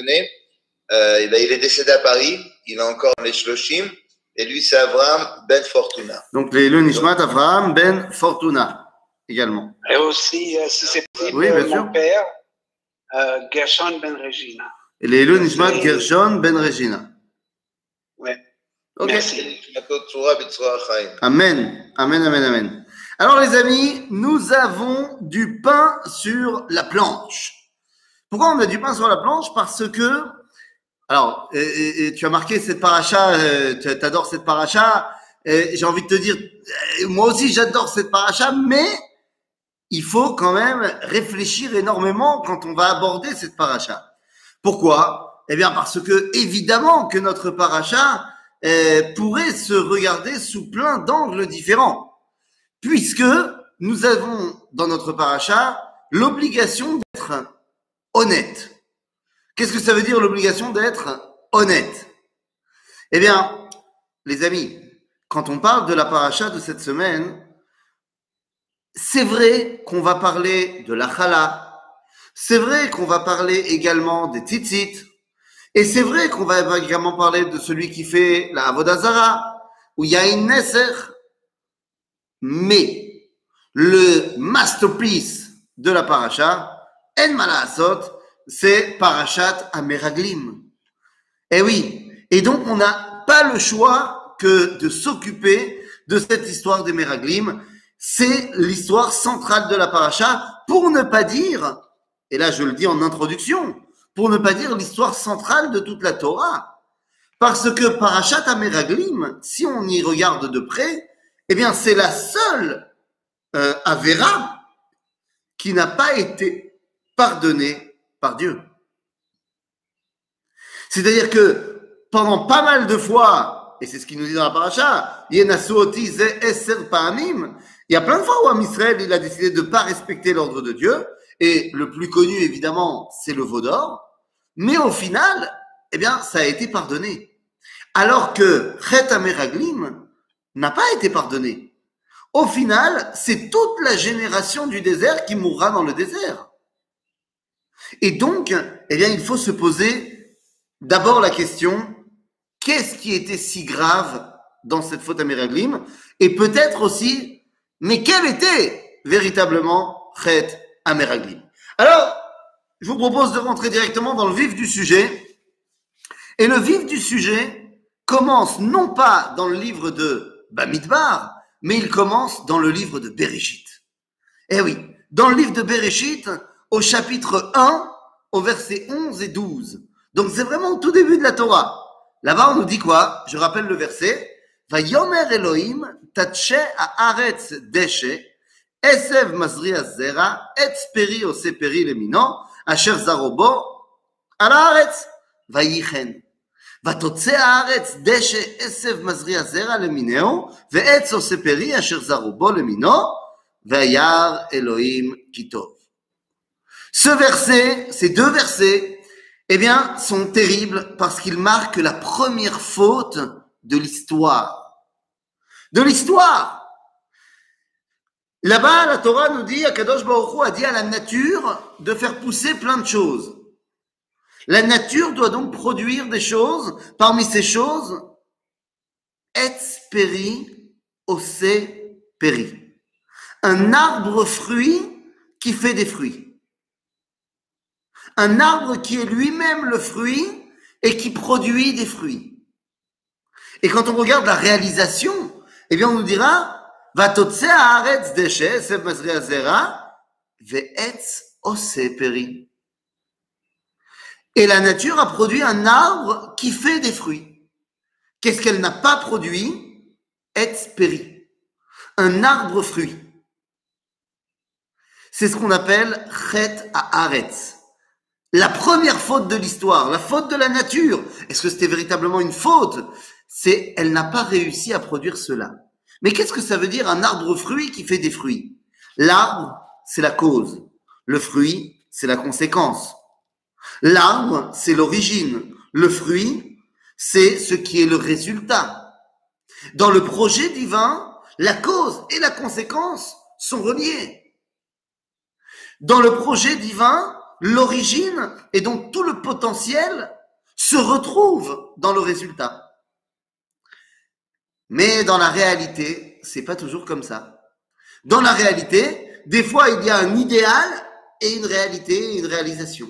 connaît, euh, il est décédé à Paris, il a encore les Shloshim, et lui c'est Abraham Ben Fortuna. Donc les le Nishmat Avraham Ben Fortuna également. Et aussi, euh, si c'est possible, Oui, bien euh, sûr. mon père, euh, Gershon Ben Regina. Et les le Nishmat Gershon Ben Regina. Ouais. Ok. Merci. Amen, amen, amen, amen. Alors les amis, nous avons du pain sur la planche. Pourquoi on a du pain sur la planche Parce que, alors, tu as marqué cette paracha, euh, tu adores cette paracha, j'ai envie de te dire, euh, moi aussi j'adore cette paracha, mais il faut quand même réfléchir énormément quand on va aborder cette paracha. Pourquoi? Eh bien parce que évidemment que notre paracha euh, pourrait se regarder sous plein d'angles différents, puisque nous avons dans notre paracha l'obligation d'être honnête. Qu'est-ce que ça veut dire l'obligation d'être honnête? Eh bien, les amis, quand on parle de la paracha de cette semaine, c'est vrai qu'on va parler de la chala, c'est vrai qu'on va parler également des tzitzit, et c'est vrai qu'on va également parler de celui qui fait la Avodazara, où il y a une Nesser. Mais le masterpiece de la paracha, En c'est Parachat Ameraglim. Eh oui. Et donc, on n'a pas le choix que de s'occuper de cette histoire des Meraglim. C'est l'histoire centrale de la paracha, pour ne pas dire, et là je le dis en introduction, pour ne pas dire l'histoire centrale de toute la Torah. Parce que Parashat Ameraglim, si on y regarde de près, eh bien c'est la seule euh, Avera qui n'a pas été pardonnée par Dieu. C'est-à-dire que pendant pas mal de fois, et c'est ce qu'il nous dit dans la paracha, il y a plein de fois où Am Israël, il a décidé de ne pas respecter l'ordre de Dieu, et le plus connu, évidemment, c'est le veau d'or, mais au final, eh bien, ça a été pardonné. Alors que Chet Ameraglim n'a pas été pardonné. Au final, c'est toute la génération du désert qui mourra dans le désert. Et donc, eh bien, il faut se poser d'abord la question, qu'est-ce qui était si grave dans cette faute à Meraglim Et peut-être aussi, mais quel était véritablement Chet à Meraglim Alors, je vous propose de rentrer directement dans le vif du sujet. Et le vif du sujet commence non pas dans le livre de Bamidbar, mais il commence dans le livre de Bereshit. Eh oui, dans le livre de Bereshit, au chapitre 1, au verset 11 et 12. Donc c'est vraiment au tout début de la Torah. Là-bas, on nous dit quoi Je rappelle le verset. Vayomer Elohim tatshe haaretz deshe esev mazri azera etz peri ose peri lemino asher zarobo al haaretz vayichen. ותוצא הארץ דשא עשב מזריע זרע למיניהו, ועץ עושה פרי אשר זרו בו למינו, וירא אלוהים כי טוב. Ce verset, ces deux versets, eh bien, sont terribles parce qu'ils marquent la première faute de l'histoire. De l'histoire. Là-bas, la Torah nous dit, Akadosh Baruch a dit à la nature de faire pousser plein de choses. La nature doit donc produire des choses. Parmi ces choses, etz peri, ose peri. Un arbre fruit qui fait des fruits un arbre qui est lui-même le fruit et qui produit des fruits. Et quand on regarde la réalisation, eh bien, on nous dira, va haaretz déchet, sef ve'etz oseperi. Et la nature a produit un arbre qui fait des fruits. Qu'est-ce qu'elle n'a pas produit? Etz peri. Un arbre fruit. C'est ce qu'on appelle chet haaretz. La première faute de l'histoire, la faute de la nature. Est-ce que c'était véritablement une faute? C'est elle n'a pas réussi à produire cela. Mais qu'est-ce que ça veut dire un arbre fruit qui fait des fruits? L'arbre, c'est la cause. Le fruit, c'est la conséquence. L'arbre, c'est l'origine. Le fruit, c'est ce qui est le résultat. Dans le projet divin, la cause et la conséquence sont reliées. Dans le projet divin, l'origine et donc tout le potentiel se retrouve dans le résultat. Mais dans la réalité, c'est pas toujours comme ça. Dans la réalité, des fois, il y a un idéal et une réalité, une réalisation.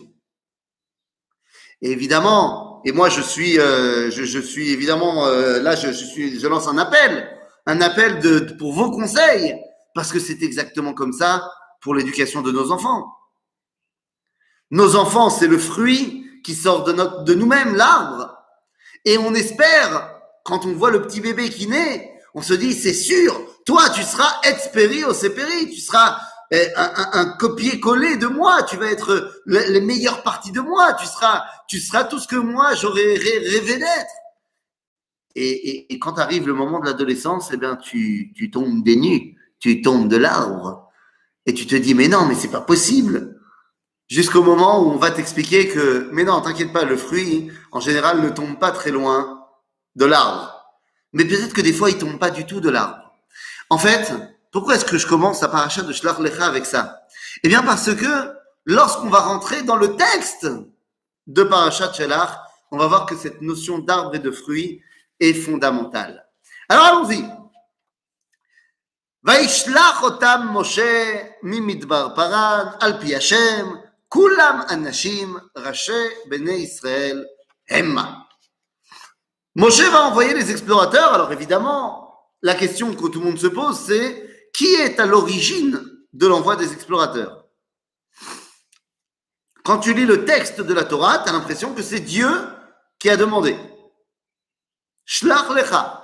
Et évidemment, et moi je suis, euh, je, suis évidemment euh, là, je, suis, je lance un appel, un appel pour vos conseils, parce que c'est exactement comme ça pour l'éducation de nos enfants. Nos enfants, c'est le fruit qui sort de, de nous-mêmes, l'arbre. Et on espère, quand on voit le petit bébé qui naît, on se dit, c'est sûr, toi, tu seras expéri au sépéri, tu seras euh, un, copier-coller de moi, tu vas être le, les meilleures parties de moi, tu seras, tu seras tout ce que moi j'aurais rêvé d'être. Et, quand arrive le moment de l'adolescence, eh bien, tu, tu tombes des nues, tu tombes de l'arbre, et tu te dis, mais non, mais c'est pas possible. Jusqu'au moment où on va t'expliquer que, mais non, t'inquiète pas, le fruit, en général, ne tombe pas très loin de l'arbre. Mais peut-être que des fois, il tombe pas du tout de l'arbre. En fait, pourquoi est-ce que je commence à paracha de Shlach Lecha avec ça Eh bien, parce que lorsqu'on va rentrer dans le texte de parachat Shlach, on va voir que cette notion d'arbre et de fruit est fondamentale. Alors, allons-y. וישלח אותם משה ממדבר פרן על פי השם, כולם אנשים ראשי בני ישראל המה. Moshe va envoyer les explorateurs. Alors évidemment, la question que tout le monde se pose, c'est qui est à l'origine de l'envoi des explorateurs Quand tu lis le texte de la Torah, tu as l'impression que c'est Dieu qui a demandé. Shlach lecha.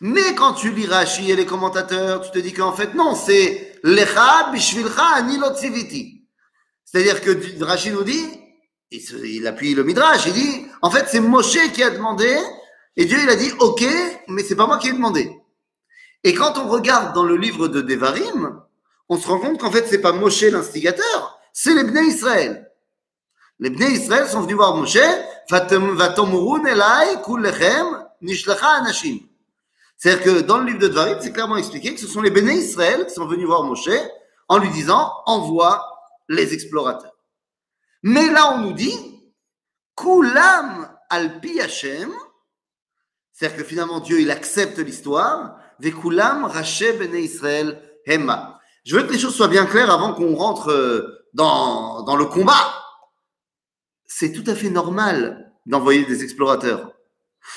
Mais quand tu lis Rashi et les commentateurs, tu te dis qu'en fait, non, c'est lecha bishvilcha ani tziviti. c'est-à-dire que Rashi nous dit, il appuie le Midrash, il dit, en fait, c'est Moshe qui a demandé, et Dieu, il a dit, ok, mais c'est pas moi qui ai demandé. Et quand on regarde dans le livre de Devarim, on se rend compte qu'en fait, c'est pas Moshe l'instigateur, c'est les Bnei Israël. Les Bnei Israël sont venus voir Moshe. C'est-à-dire que dans le livre de Devarim, c'est clairement expliqué que ce sont les Bnei Israël qui sont venus voir Moshe en lui disant, envoie les explorateurs. Mais là, on nous dit, Kulam al pi Hashem, c'est-à-dire que finalement Dieu, il accepte l'histoire, Vekulam raché bene Israël hema. Je veux que les choses soient bien claires avant qu'on rentre dans, dans le combat. C'est tout à fait normal d'envoyer des explorateurs.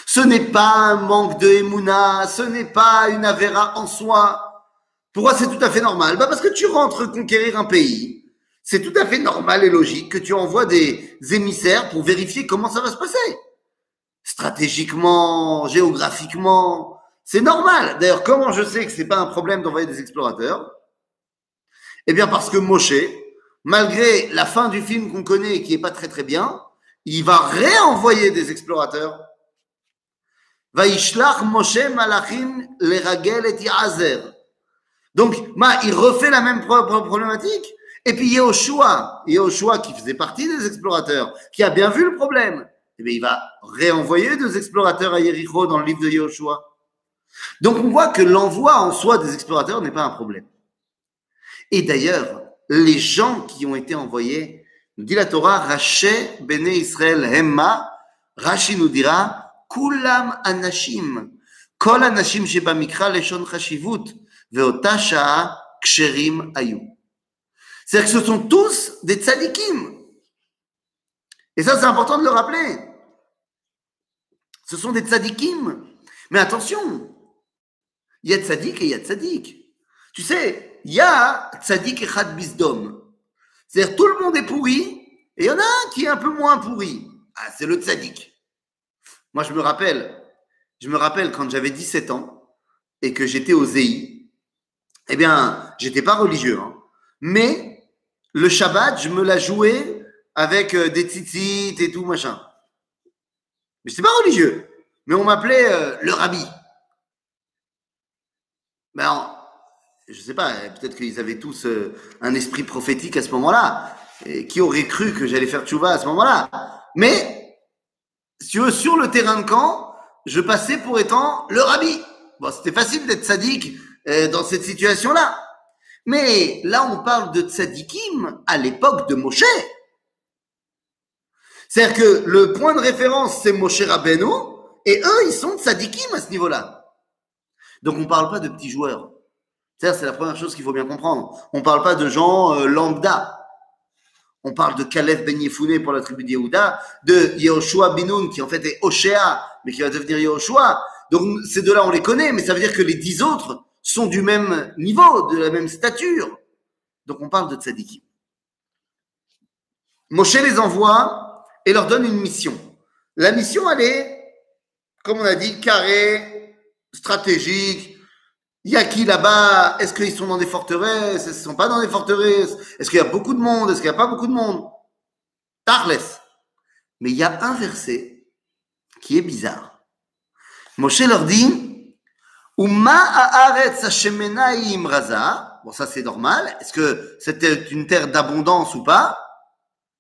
Ce n'est pas un manque de Emouna, ce n'est pas une avéra en soi. Pourquoi c'est tout à fait normal bah Parce que tu rentres conquérir un pays, c'est tout à fait normal et logique que tu envoies des émissaires pour vérifier comment ça va se passer. Stratégiquement, géographiquement, c'est normal. D'ailleurs, comment je sais que c'est pas un problème d'envoyer des explorateurs? Eh bien, parce que Moshe, malgré la fin du film qu'on connaît et qui est pas très très bien, il va réenvoyer des explorateurs. Vaishlach Moshe Malachim leragel et Yazer. Donc, il refait la même problématique. Et puis Yehoshua, Yehoshua qui faisait partie des explorateurs, qui a bien vu le problème, eh bien, il va réenvoyer deux explorateurs à Yericho dans le livre de Yehoshua. Donc on voit que l'envoi en soi des explorateurs n'est pas un problème. Et d'ailleurs, les gens qui ont été envoyés, nous dit la Torah, Raché Bene Israël Hemma, Rashi nous dira, Kulam Anashim, Kol Anashim Sheba Mikra Leshon Chashivut, Veota Sha'a Ksherim Ayu. C'est-à-dire que ce sont tous des tzadikim. Et ça, c'est important de le rappeler. Ce sont des tzadikim. Mais attention, il y a tzadik et il y a tzadik. Tu sais, il y a tzadik et chad bisdom. C'est-à-dire tout le monde est pourri et il y en a un qui est un peu moins pourri. Ah, c'est le tzadik. Moi, je me rappelle, je me rappelle quand j'avais 17 ans et que j'étais au ZEI, eh bien, j'étais pas religieux, hein, mais le Shabbat, je me la jouais avec euh, des tzitzit et tout, machin. Mais c'est pas religieux. Mais on m'appelait euh, le rabbi. Mais alors, je sais pas, peut-être qu'ils avaient tous euh, un esprit prophétique à ce moment-là. Qui aurait cru que j'allais faire tchouva à ce moment-là Mais, sur le terrain de camp, je passais pour étant le rabbi. Bon, c'était facile d'être sadique dans cette situation-là. Mais là, on parle de tzadikim à l'époque de Moshe. C'est-à-dire que le point de référence, c'est Moshe Rabbeinu, et eux, ils sont tzadikim à ce niveau-là. Donc, on ne parle pas de petits joueurs. C'est-à-dire, c'est la première chose qu'il faut bien comprendre. On ne parle pas de gens euh, lambda. On parle de Caleb Ben Yefouné pour la tribu d'Yehuda, de Yehoshua Binoun, qui en fait est Oshéa, mais qui va devenir Yehoshua. Donc, ces deux-là, on les connaît, mais ça veut dire que les dix autres sont du même niveau, de la même stature. Donc, on parle de tzadikim. Moshe les envoie et leur donne une mission. La mission, elle est, comme on a dit, carré, stratégique. Il y a qui là-bas? Est-ce qu'ils sont dans des forteresses? Est-ce ne sont pas dans des forteresses? Est-ce qu'il y a beaucoup de monde? Est-ce qu'il n'y a pas beaucoup de monde? Tarles. Mais il y a un verset qui est bizarre. Moshe leur dit Bon, ça c'est normal. Est-ce que c'était une terre d'abondance ou pas?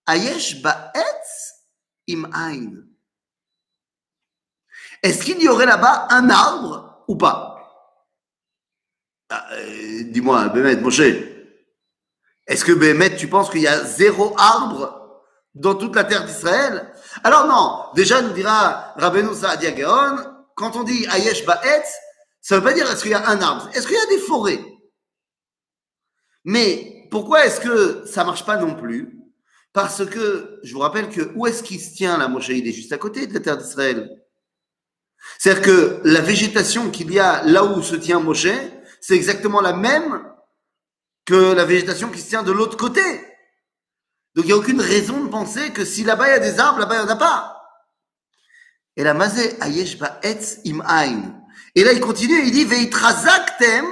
Ayesh ba'etz im. Est-ce qu'il y aurait là-bas un arbre ou pas? Ah, euh, Dis-moi, Bémet, Moshe. Est-ce que Bémet, tu penses qu'il y a zéro arbre dans toute la terre d'Israël? Alors non, déjà nous dira Rabbeinu Saadia Gaon, quand on dit Ayesh ba'etz, ça ne veut pas dire est-ce qu'il y a un arbre, est-ce qu'il y a des forêts? Mais pourquoi est-ce que ça marche pas non plus? Parce que, je vous rappelle que où est-ce qu'il se tient la Moshe Il est juste à côté de la terre d'Israël. C'est-à-dire que la végétation qu'il y a là où se tient Moshe, c'est exactement la même que la végétation qui se tient de l'autre côté. Donc il n'y a aucune raison de penser que si là-bas il y a des arbres, là-bas il n'y en a pas. Et la mazé ayesh etz im. Et là il continue, il dit veitrazaktem,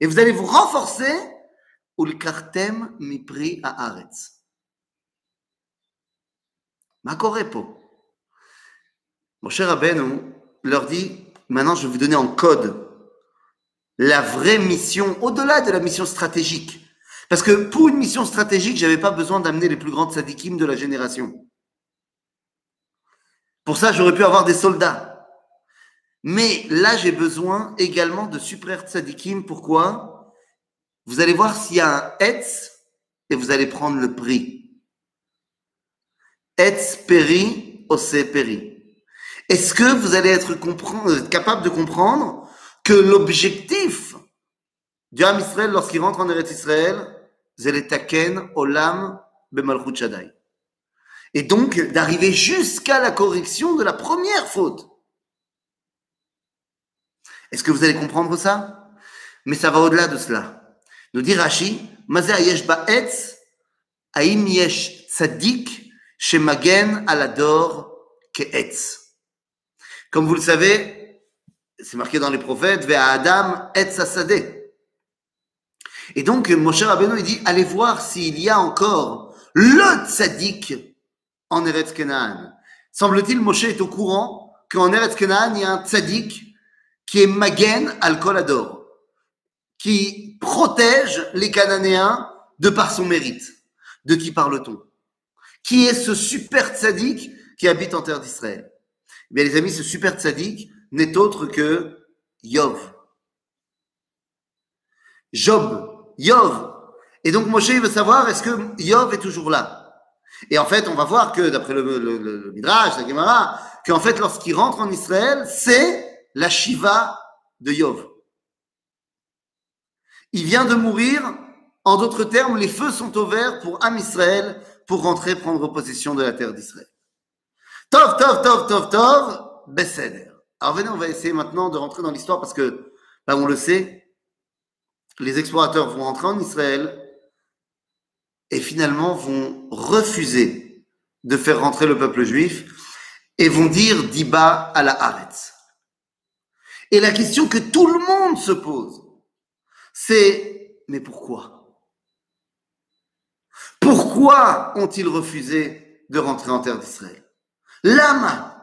et vous allez vous renforcer ulkartem mipri haaretz. Makorepo. Mon cher Rabbeinu leur dit, maintenant je vais vous donner en code la vraie mission, au-delà de la mission stratégique. Parce que pour une mission stratégique, j'avais pas besoin d'amener les plus grandes sadikim de la génération. Pour ça, j'aurais pu avoir des soldats. Mais là, j'ai besoin également de super tzadikim. Pourquoi? Vous allez voir s'il y a un etz et vous allez prendre le prix. Etz peri, ose peri. Est-ce que vous allez être capable de comprendre que l'objectif du Ham Israël lorsqu'il rentre en Eretz Israël, c'est le taken olam bemalchut shaddai. Et donc d'arriver jusqu'à la correction de la première faute. Est-ce que vous allez comprendre ça? Mais ça va au-delà de cela. Nous dit Rashi, ba'etz, aim yesh tzadik, shemagen alador ke'etz. Comme vous le savez, c'est marqué dans les prophètes, Ve'a Adam et Sassadeh. Et donc, Moshe Rabbeinu, il dit, allez voir s'il y a encore le tzaddik en Eretz Kenaan. Semble-t-il, Moshe est au courant qu'en Eretz Kenaan, il y a un tzaddik qui est Magen al Kolador, qui protège les Cananéens de par son mérite. De qui parle-t-on? Qui est ce super tzaddik qui habite en terre d'Israël? Eh Bien, les amis, ce super tzaddik, n'est autre que Yov. Job, Yov. Et donc Moshe veut savoir est-ce que Yov est toujours là? Et en fait, on va voir que d'après le, le, Midrash, la Gemara, qu'en fait, lorsqu'il rentre en Israël, c'est la Shiva de Yov. Il vient de mourir. En d'autres termes, les feux sont ouverts pour Am Israël pour rentrer prendre possession de la terre d'Israël. Tov, tov, tov, tov, tov, Beseder. Alors venez, on va essayer maintenant de rentrer dans l'histoire parce que, là, on le sait, les explorateurs vont entrer en Israël et finalement vont refuser de faire rentrer le peuple juif et vont dire Diba à la Haaretz. Et la question que tout le monde se pose, c'est mais pourquoi? Pourquoi ont-ils refusé de rentrer en terre d'Israël? Lama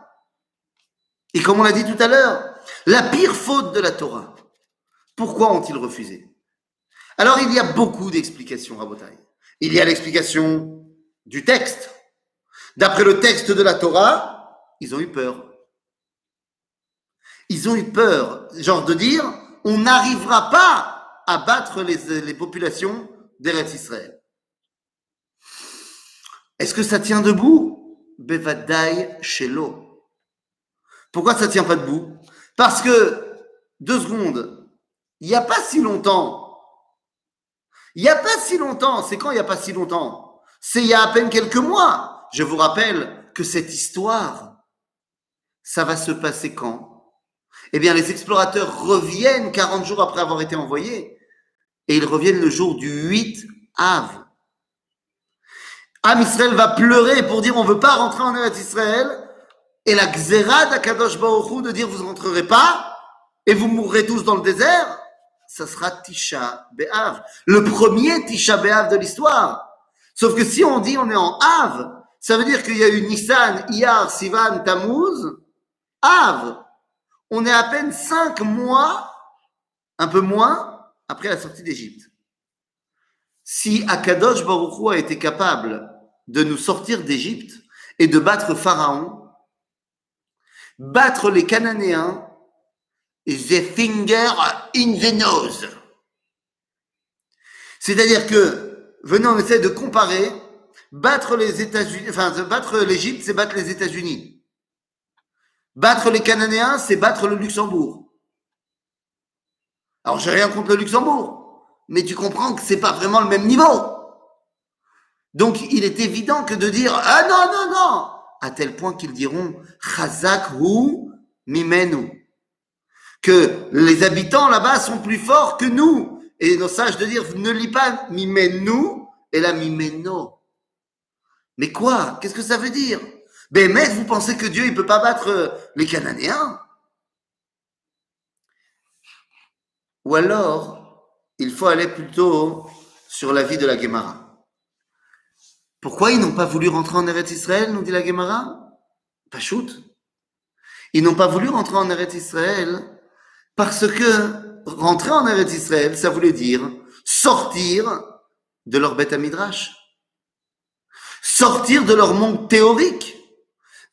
et comme on l'a dit tout à l'heure, la pire faute de la Torah. Pourquoi ont-ils refusé? Alors il y a beaucoup d'explications, Rabotai. Il y a l'explication du texte. D'après le texte de la Torah, ils ont eu peur. Ils ont eu peur, genre de dire, on n'arrivera pas à battre les, les populations d'Eretz Israël. Est-ce que ça tient debout? Bevadai shelo. Pourquoi ça tient pas debout? Parce que, deux secondes, il n'y a pas si longtemps, il n'y a pas si longtemps, c'est quand il n'y a pas si longtemps? C'est il y a à peine quelques mois. Je vous rappelle que cette histoire, ça va se passer quand? Eh bien, les explorateurs reviennent 40 jours après avoir été envoyés et ils reviennent le jour du 8 Av. Am Israël va pleurer pour dire on veut pas rentrer en Eretz Israël et la Xéra d'Akadosh Baruch de dire vous ne rentrerez pas et vous mourrez tous dans le désert, ça sera Tisha B'Av, le premier Tisha B'Av de l'histoire. Sauf que si on dit on est en Av, ça veut dire qu'il y a eu Nissan, Iyar, Sivan, Tammuz, Av. On est à peine cinq mois, un peu moins, après la sortie d'Égypte. Si Akadosh Baruch a été capable de nous sortir d'Égypte et de battre Pharaon, battre les Cananéens, the finger in the nose. C'est-à-dire que, venez, on essaie de comparer, battre l'Égypte, c'est battre les États-Unis. Battre les Cananéens, c'est battre le Luxembourg. Alors, j'ai rien contre le Luxembourg, mais tu comprends que c'est pas vraiment le même niveau. Donc, il est évident que de dire, ah non, non, non, à tel point qu'ils diront, Chazak hu mimenu. Que les habitants là-bas sont plus forts que nous. Et nos sages de dire, ne lis pas mimenu, et la mimeno. Mais quoi? Qu'est-ce que ça veut dire? Ben, mais vous pensez que Dieu, il peut pas battre euh, les Cananéens? Ou alors, il faut aller plutôt sur la vie de la Guémara. Pourquoi ils n'ont pas voulu rentrer en Eretz Israël, nous dit la Gemara Pas shoot. Ils n'ont pas voulu rentrer en Eretz Israël parce que rentrer en Eretz Israël, ça voulait dire sortir de leur bête à midrash, sortir de leur monde théorique.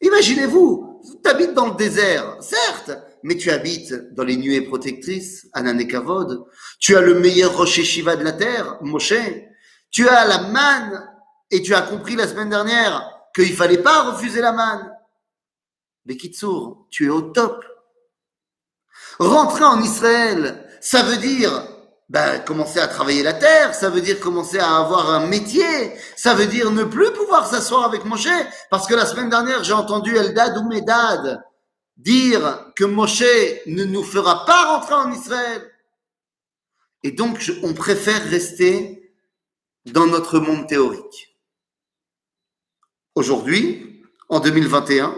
Imaginez-vous, tu habites dans le désert, certes, mais tu habites dans les nuées protectrices, Ananekavod. Tu as le meilleur rocher Shiva de la terre, Moshe. Tu as la manne et tu as compris la semaine dernière qu'il fallait pas refuser la manne. Mais tu es au top. Rentrer en Israël, ça veut dire ben, commencer à travailler la terre, ça veut dire commencer à avoir un métier, ça veut dire ne plus pouvoir s'asseoir avec Moshe, parce que la semaine dernière, j'ai entendu Eldad ou Medad dire que Moshe ne nous fera pas rentrer en Israël. Et donc, on préfère rester dans notre monde théorique. Aujourd'hui, en 2021,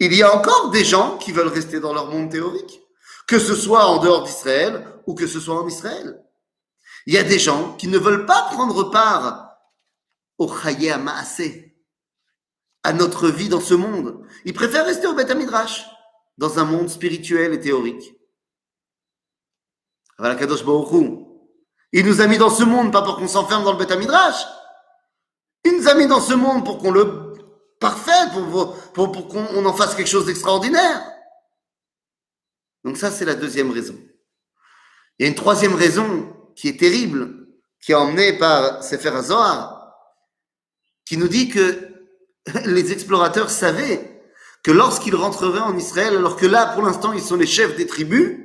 il y a encore des gens qui veulent rester dans leur monde théorique, que ce soit en dehors d'Israël ou que ce soit en Israël. Il y a des gens qui ne veulent pas prendre part au Chaye Maaseh, à notre vie dans ce monde. Ils préfèrent rester au Beth Midrash, dans un monde spirituel et théorique. Il nous a mis dans ce monde, pas pour qu'on s'enferme dans le Beth Midrash, il nous a mis dans ce monde pour qu'on le parfait, pour, pour, pour qu'on en fasse quelque chose d'extraordinaire. Donc ça, c'est la deuxième raison. Il y a une troisième raison qui est terrible, qui est emmenée par Sefer qui nous dit que les explorateurs savaient que lorsqu'ils rentreraient en Israël, alors que là, pour l'instant, ils sont les chefs des tribus,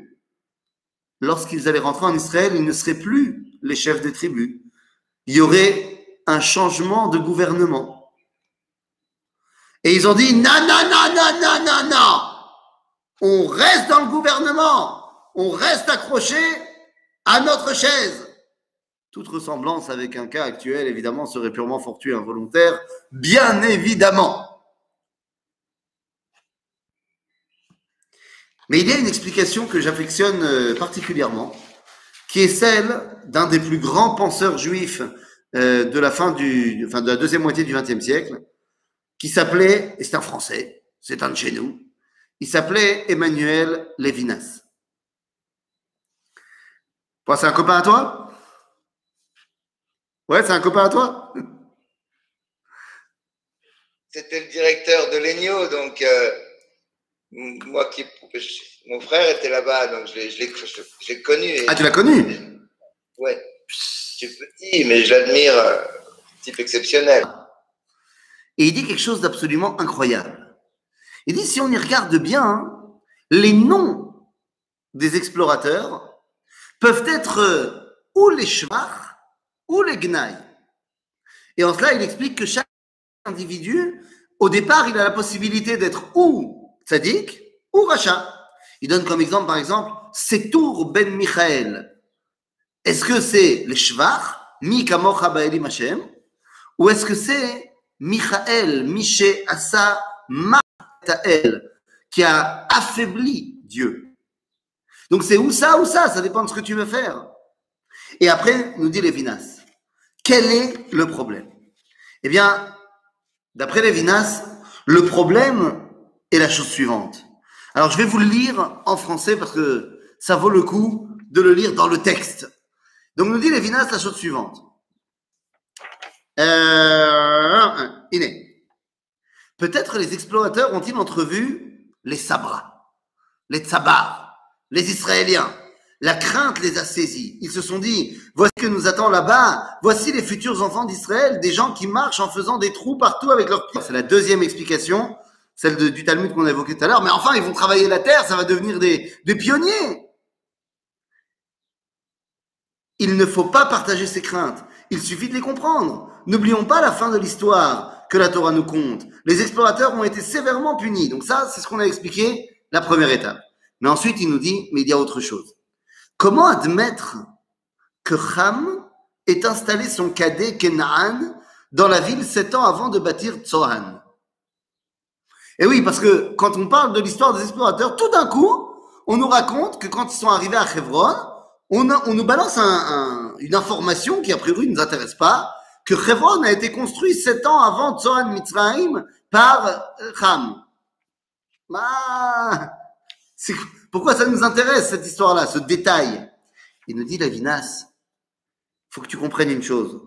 lorsqu'ils allaient rentrer en Israël, ils ne seraient plus les chefs des tribus. Il y aurait un changement de gouvernement. Et ils ont dit, non, non, non, non, non, non, non, on reste dans le gouvernement, on reste accroché à notre chaise. Toute ressemblance avec un cas actuel, évidemment, serait purement fortuit involontaire, bien évidemment. Mais il y a une explication que j'affectionne euh, particulièrement, qui est celle d'un des plus grands penseurs juifs euh, de la fin du, de la deuxième moitié du XXe siècle, qui s'appelait, et c'est un Français, c'est un de chez nous, il s'appelait Emmanuel C'est un copain à toi? Ouais, c'est un copain à toi? C'était le directeur de l'ENIO, donc euh, moi qui, mon frère était là-bas, donc je l'ai connu. ah, tu l'as connu? Ouais. Je suis petit, mais je l'admire, euh, type exceptionnel. Et il dit quelque chose d'absolument incroyable. Il dit, si on y regarde bien, les noms des explorateurs peuvent être euh, ou les shvach ou les gnailles. Et en cela, il explique que chaque individu, au départ, il a la possibilité d'être ou tzaddik ou racha. Il donne comme exemple, par exemple, Setour ben Michael. Est-ce que c'est les shvach, mi kamocha ba'elim Hashem, ou est-ce que c'est Michael, Miché Asa Matael, qui a affaibli Dieu? Donc c'est ou ça ou ça, ça dépend de ce que tu veux faire. Et après, nous dit Lévinas, quel est le problème? Eh bien, d'après Lévinas, le problème est la chose suivante. Alors je vais vous le lire en français parce que ça vaut le coup de le lire dans le texte. Donc nous dit Lévinas la chose suivante. Euh, Iné. Peut-être les explorateurs ont-ils entrevu les Sabras, les Tsabars, les Israéliens. La crainte les a saisis. Ils se sont dit, voici ce que nous attend là-bas. Voici les futurs enfants d'Israël, des gens qui marchent en faisant des trous partout avec leurs pieds. C'est la deuxième explication, celle du Talmud qu'on a évoqué tout à l'heure. Mais enfin, ils vont travailler la terre, ça va devenir des, des pionniers. Il ne faut pas partager ces craintes. Il suffit de les comprendre. N'oublions pas la fin de l'histoire que la Torah nous conte. Les explorateurs ont été sévèrement punis. Donc ça, c'est ce qu'on a expliqué, la première étape. Mais ensuite, il nous dit, mais il y a autre chose. Comment admettre que Ham ait installé son cadet Kenaan dans la ville sept ans avant de bâtir Tsohan? Et oui, parce que quand on parle de l'histoire des explorateurs, tout d'un coup, on nous raconte que quand ils sont arrivés à Hebron, on, nous balance un- un- une information qui a priori ne nous intéresse pas, que Hebron a été construit sept ans avant Tsohan Mitzrayim par Ham. Ah, pourquoi ça nous intéresse cette histoire-là, ce détail? Il nous dit Lavinas, faut que tu comprennes une chose.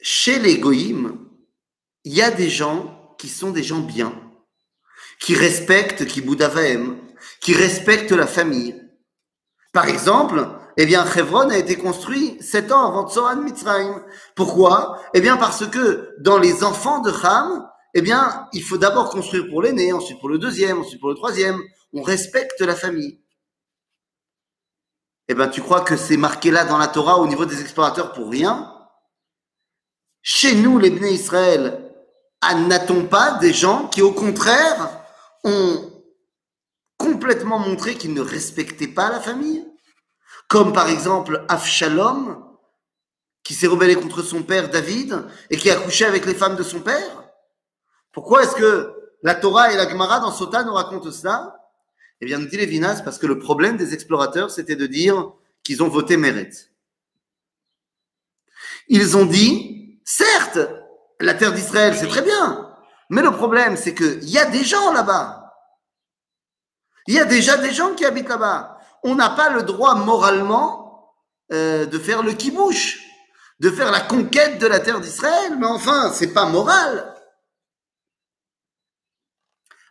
Chez les goïms, il y a des gens qui sont des gens bien, qui respectent qui Boudavaem, qui respectent la famille. Par exemple, eh bien, Hebron a été construit sept ans avant Tsohan Mitzrayim. Pourquoi? Eh bien, parce que dans les enfants de Ham, eh bien, il faut d'abord construire pour l'aîné, ensuite pour le deuxième, ensuite pour le troisième. On respecte la famille. Eh bien, tu crois que c'est marqué là dans la Torah au niveau des explorateurs pour rien? Chez nous, les Bnei Israël, ah, n'a-t-on pas des gens qui, au contraire, ont complètement montré qu'ils ne respectaient pas la famille? Comme par exemple Avshalom, qui s'est rebellé contre son père David et qui a couché avec les femmes de son père? Pourquoi est-ce que la Torah et la Gemara dans Sota nous racontent cela? Eh bien, nous dit Lévinas, parce que le problème des explorateurs, c'était de dire qu'ils ont voté Méretz. Ils ont dit, certes, la terre d'Israël, c'est très bien, mais le problème, c'est qu'il y a des gens là-bas. Il y a déjà des gens qui habitent là-bas. On n'a pas le droit moralement euh, de faire le kibouche, de faire la conquête de la terre d'Israël, mais enfin, c'est pas moral.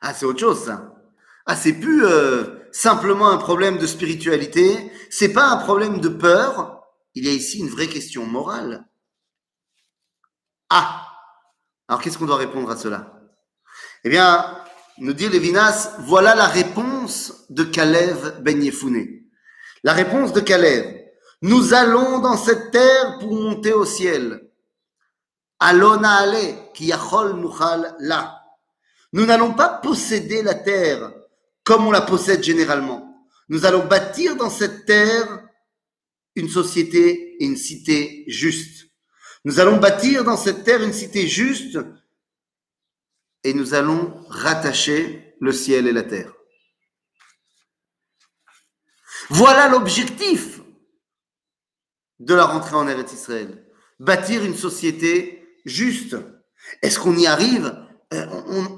Ah, c'est autre chose, ça. Ah, c'est plus euh, simplement un problème de spiritualité, c'est pas un problème de peur, il y a ici une vraie question morale. Ah Alors qu'est-ce qu'on doit répondre à cela? Eh bien, nous dit Lévinas, voilà la réponse de Kalev Ben Yefouné. La réponse de Kalev. Nous allons dans cette terre pour monter au ciel. Alona ale, yachol la. Nous n'allons pas posséder la terre comme on la possède généralement. Nous allons bâtir dans cette terre une société et une cité juste. Nous allons bâtir dans cette terre une cité juste et nous allons rattacher le ciel et la terre. Voilà l'objectif de la rentrée en Eretz Israël. Bâtir une société juste. Est-ce qu'on y arrive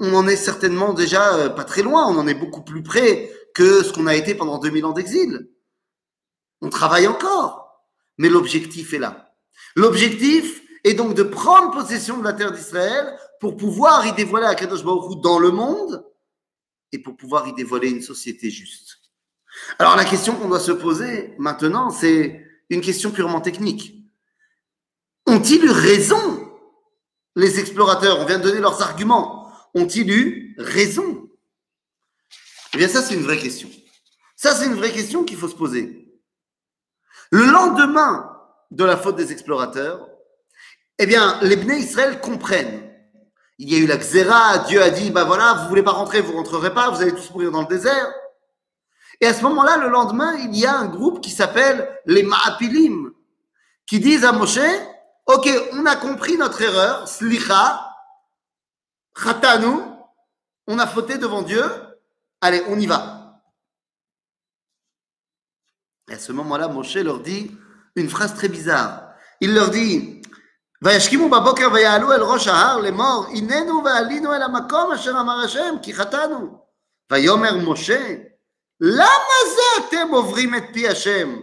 on, en est certainement déjà euh, pas très loin, on en est beaucoup plus près que ce qu'on a été pendant 2000 ans d'exil. On travaille encore, mais l'objectif est là. L'objectif est donc de prendre possession de la terre d'Israël pour pouvoir y dévoiler Akadosh Baruch dans le monde et pour pouvoir y dévoiler une société juste. Alors la question qu'on doit se poser maintenant, c'est une question purement technique. Ont-ils eu raison les explorateurs On vient de donner leurs arguments. Ont-ils eu raison? Eh bien, ça, c'est une vraie question. Ça, c'est une vraie question qu'il faut se poser. Le lendemain de la faute des explorateurs, eh bien, les Bnei Israël comprennent. Il y a eu la xéra, Dieu a dit, bah voilà, vous voulez pas rentrer, vous rentrerez pas, vous allez tous mourir dans le désert. Et à ce moment-là, le lendemain, il y a un groupe qui s'appelle les Ma'apilim, qui disent à Moshe, ok, on a compris notre erreur, slicha, khatanu, on a fauté devant Dieu, allez, on y va. Et à ce moment-là, Moshe leur dit une phrase très bizarre. Il leur dit, וישכימו בבוקר ויעלו אל ראש ההר לאמור, הננו ועלינו אל המקום אשר אמר השם, כי חטאנו. ויאמר משה, למה זה אתם עוברים את פי השם?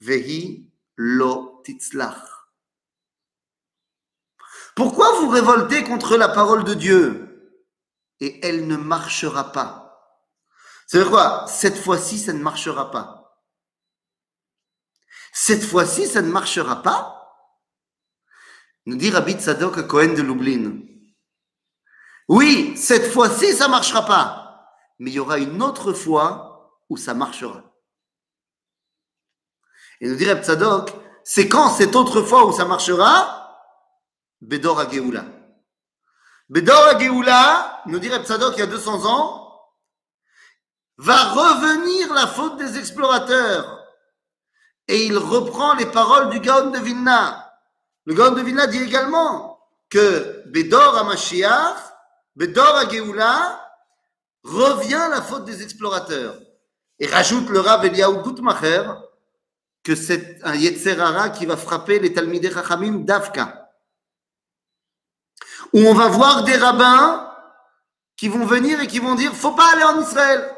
והיא לא תצלח. Pourquoi vous révoltez contre la parole de Dieu? Et elle ne marchera pas. C'est quoi? Cette fois-ci, ça ne marchera pas. Cette fois-ci, ça ne marchera pas? Nous dit Rabbi Tzadok Cohen de Lublin. Oui, cette fois-ci, ça ne marchera pas. Mais il y aura une autre fois où ça marchera. Et nous dit Rabbi Tzadok, c'est quand cette autre fois où ça marchera? Bedor Ageoula. Bedor Ageoula, nous dit Rabbi Tzadok il y a 200 ans, va revenir la faute des explorateurs. Et il reprend les paroles du Gaon de Vilna. Le Gaon de Vilna dit également que Bedor à Mashiach, Bedor à revient la faute des explorateurs. Et rajoute le Rav Eliyahu Gutmacher que c'est un Yetzerara qui va frapper les Talmidei Chachamim d'Afka. Où on va voir des rabbins qui vont venir et qui vont dire faut pas aller en Israël.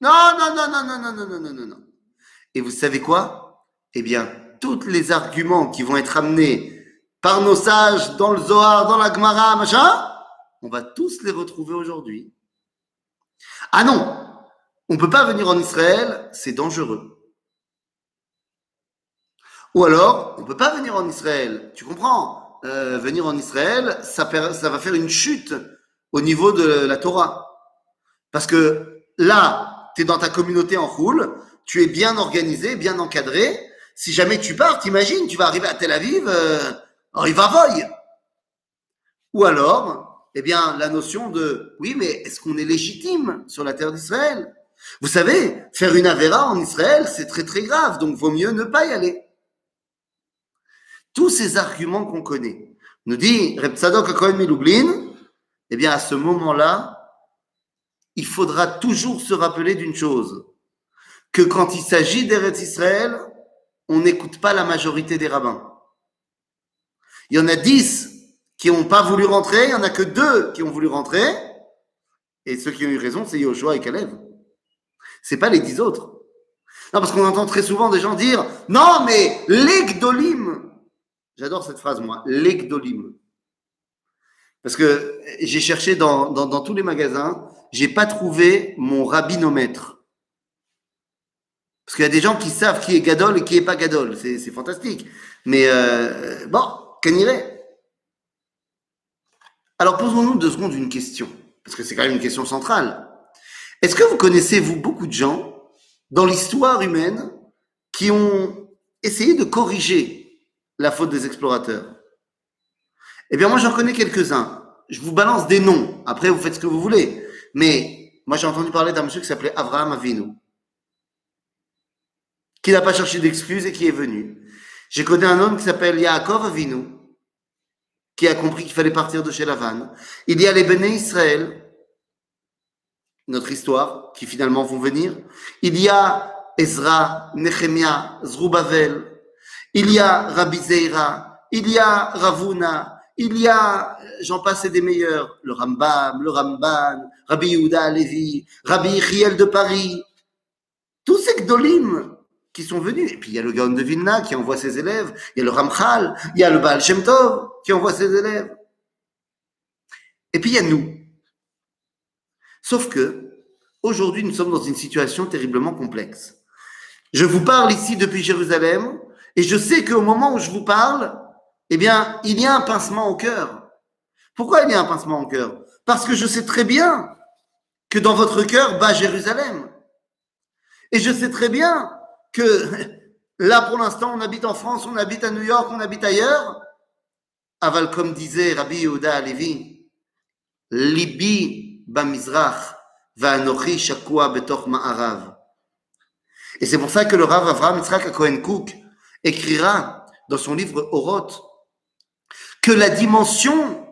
Non, non, non, non, non, non, non, non, non, non. Et vous savez quoi? Eh bien, tous les arguments qui vont être amenés par nos sages dans le Zohar, dans la Gemara, machin, on va tous les retrouver aujourd'hui. Ah non, on ne peut pas venir en Israël, c'est dangereux. Ou alors, on ne peut pas venir en Israël, tu comprends? Euh, Venir en Israël, ça, va faire une chute au niveau de la Torah. Parce que là, tu es dans ta communauté en roule, tu es bien organisé, bien encadré, si jamais tu pars, t'imagines, tu vas arriver à Tel Aviv, euh, il va. Ou alors, eh bien, la notion de, oui, mais est-ce qu'on est légitime sur la terre d'Israël? Vous savez, faire une Avera en Israël, c'est très très grave, donc vaut mieux ne pas y aller. Tous ces arguments qu'on connaît, nous dit Reb Tzadok Akohen Miloublin, eh bien, à ce moment-là, il faudra toujours se rappeler d'une chose, que quand il s'agit d'Eretz Israël, on n'écoute pas la majorité des rabbins. Il y en a dix qui n'ont pas voulu rentrer, il n'y en a que deux qui ont voulu rentrer, et ceux qui ont eu raison, c'est Yoshua et Caleb. C'est pas les dix autres. Non, parce qu'on entend très souvent des gens dire Non, mais l'Egdolim J'adore cette phrase, moi, l'Egdolim. Parce que j'ai cherché dans, tous les magasins, j'ai pas trouvé mon rabbinomètre. Parce qu'il y a des gens qui savent qui est Gadol et qui est pas Gadol. C'est fantastique. Mais euh, bon, qu'en irait? Alors posons-nous deux secondes une question. Parce que c'est quand même une question centrale. Est-ce que vous connaissez, vous, beaucoup de gens dans l'histoire humaine qui ont essayé de corriger la faute des explorateurs Eh bien, moi, j'en connais quelques-uns. Je vous balance des noms. Après, vous faites ce que vous voulez. Mais moi, j'ai entendu parler d'un monsieur qui s'appelait Avraham Avinu qui n'a pas cherché d'excuses et qui est venu. J'ai connu un homme qui s'appelle Yaakov Avinu, qui a compris qu'il fallait partir de chez Lavan. Il y a les Béné Israël, notre histoire, qui finalement vont venir. Il y a Ezra, Nehemia, Zrubavel. Il y a Rabbi Zeira. Il y a Ravuna. Il y a, j'en passe des meilleurs, le Rambam, le Ramban, Rabbi Yehuda Levi, Rabbi Yichiel de Paris. Tous ces Gdolim qui sont venus. Et puis il y a le Gaon de Vilna qui envoie ses élèves, il y a le Ramchal, il y a le Baal Shem Tov qui envoie ses élèves. Et puis il y a nous. Sauf que, aujourd'hui, nous sommes dans une situation terriblement complexe. Je vous parle ici depuis Jérusalem, et je sais qu'au moment où je vous parle, eh bien, il y a un pincement au cœur. Pourquoi il y a un pincement au cœur? Parce que je sais très bien que dans votre cœur bat Jérusalem. Et je sais très bien que là, pour l'instant, on habite en France, on habite à New York, on habite ailleurs. Aval, comme disait Rabbi Yehuda Alevi, Libi bamizrach va'anochi shakua betoch ma'arav. Et c'est pour ça que le Rav Avraham Yitzhak Cohen Cook écrira dans son livre Oroth que la dimension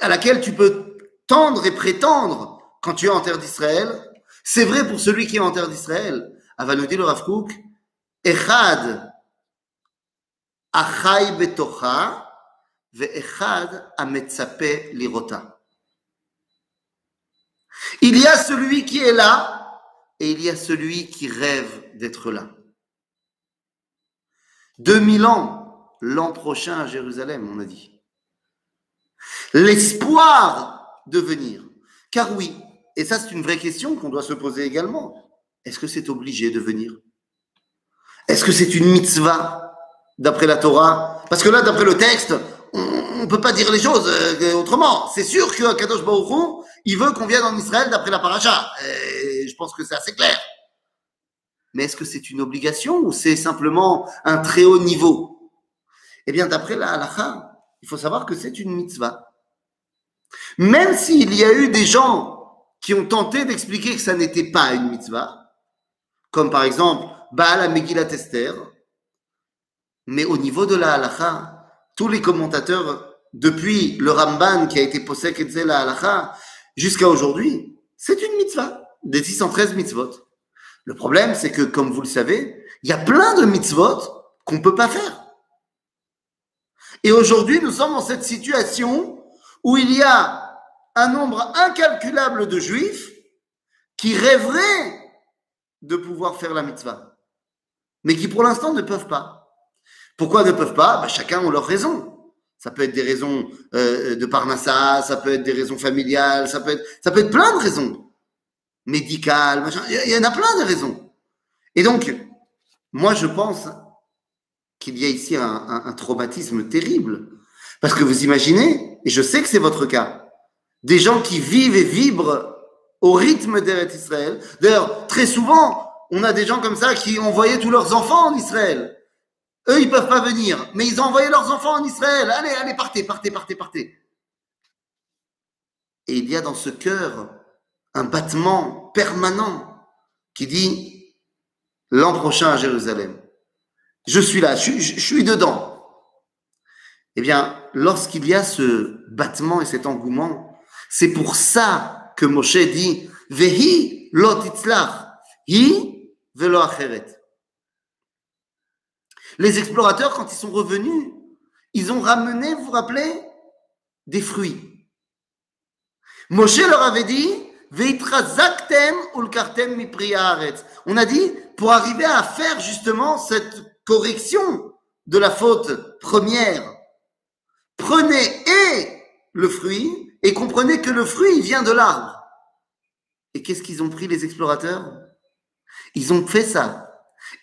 à laquelle tu peux tendre et prétendre quand tu es en terre d'Israël, c'est vrai pour celui qui est en terre d'Israël. Dit le Rav Echad achai betocha ametzape lirota. Il y a celui qui est là et il y a celui qui rêve d'être là. 2000 ans, l'an prochain à Jérusalem, on a dit. L'espoir de venir. Car oui, et ça c'est une vraie question qu'on doit se poser également. Est-ce que c'est obligé de venir? Est-ce que c'est une mitzvah d'après la Torah? Parce que là, d'après le texte, on ne peut pas dire les choses euh, autrement. C'est sûr que Kadosh Baruch il veut qu'on vienne en Israël d'après la paracha. Et je pense que c'est assez clair. Mais est-ce que c'est une obligation ou c'est simplement un très haut niveau? Eh bien, d'après la halakha, il faut savoir que c'est une mitzvah. Même s'il y a eu des gens qui ont tenté d'expliquer que ça n'était pas une mitzvah, comme par exemple Baal Megillat Esther. Mais au niveau de la halacha, tous les commentateurs, depuis le Ramban qui a été et la halacha, jusqu'à aujourd'hui, c'est une mitzvah, des 613 mitzvot. Le problème, c'est que, comme vous le savez, il y a plein de mitzvot qu'on ne peut pas faire. Et aujourd'hui, nous sommes dans cette situation où il y a un nombre incalculable de juifs qui rêveraient de pouvoir faire la mitzvah, mais qui pour l'instant ne peuvent pas. Pourquoi ne peuvent pas? Bah, Chacun a leur raison. Ça peut être des raisons euh, de parnassa, ça peut être des raisons familiales, ça peut être, ça peut être plein de raisons. Médicales, machin. Il y en a plein de raisons. Et donc, moi, je pense qu'il y a ici un, traumatisme terrible. Parce que vous imaginez, et je sais que c'est votre cas, des gens qui vivent et vibrent au rythme d'Eretz Israël. D'ailleurs, très souvent, on a des gens comme ça qui envoyaient tous leurs enfants en Israël. Eux, ils peuvent pas venir, mais ils ont envoyé leurs enfants en Israël. Allez, allez, partez, partez, partez, partez. Et il y a dans ce cœur un battement permanent qui dit l'an prochain à Jérusalem. Je suis là, je, suis dedans. Eh bien, lorsqu'il y a ce battement et cet engouement, c'est pour ça que Moshe dit Vehi lo hi velo acheret. Les explorateurs, quand ils sont revenus, ils ont ramené, vous vous rappelez, des fruits. Moshe leur avait dit On a dit, pour arriver à faire justement cette correction de la faute première, prenez et le fruit et comprenez que le fruit vient de l'arbre. Et qu'est-ce qu'ils ont pris les explorateurs? Ils ont fait ça.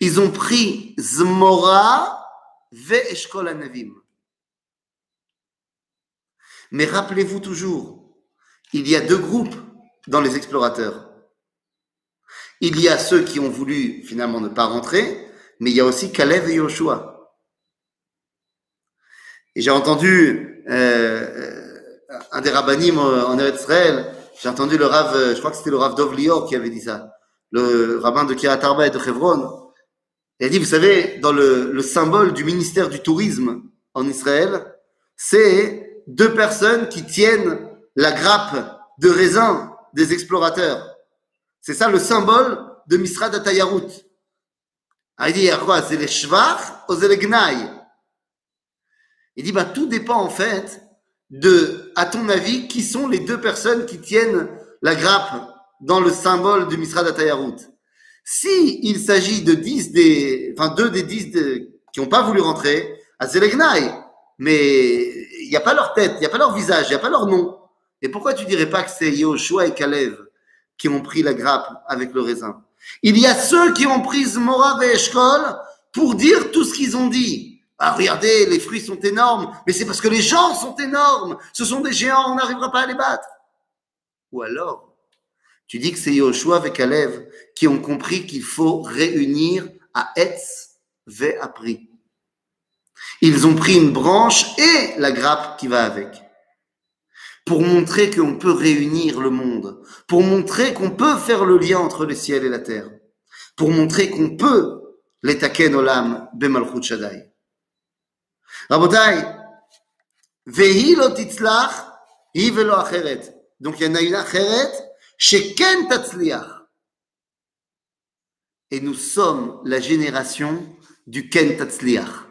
Ils ont pris Zmora ve Anavim. Mais rappelez-vous toujours, il y a deux groupes dans les explorateurs. Il y a ceux qui ont voulu finalement ne pas rentrer, mais il y a aussi Kalev et Yoshua. Et j'ai entendu euh, un des rabbinim en Eretz Israël, j'ai entendu le Rav, je crois que c'était le Rav Dov Lior qui avait dit ça, le rabbin de Kirat Arba et de Hebron. Il a dit, vous savez, dans le, le symbole du ministère du tourisme en Israël, c'est deux personnes qui tiennent la grappe de raisin des explorateurs. C'est ça le symbole de Atayarut. Ah, il dit, quoi C'est les shvach ou c'est gnaï Il dit, bah, tout dépend en fait de, à ton avis, qui sont les deux personnes qui tiennent la grappe dans le symbole du Misra d'Atayarut Si il s'agit de dix des, enfin deux des dix qui n'ont pas voulu rentrer, à Zelegnaï, mais il n'y a pas leur tête, il n'y a pas leur visage, il n'y a pas leur nom. Et pourquoi tu dirais pas que c'est Yoshua et Kalev qui ont pris la grappe avec le raisin? Il y a ceux qui ont pris Zmora et Eshkol pour dire tout ce qu'ils ont dit. Ah, regardez, les fruits sont énormes, mais c'est parce que les gens sont énormes. Ce sont des géants, on n'arrivera pas à les battre. Ou alors, tu dis que c'est Yoshua et Kalev qui ont compris qu'il faut réunir à Etz ve Apri. Ils ont pris une branche et la grappe qui va avec. Pour montrer qu'on peut réunir le monde. Pour montrer qu'on peut faire le lien entre le ciel et la terre. Pour montrer qu'on peut l'étaken olam bemalchut shaddai. Rabotai, vehi lo titzlach, hi velo acheret. Donc il y en a une acheret, sheken tatzliach. Et nous sommes la génération du ken tatzliach.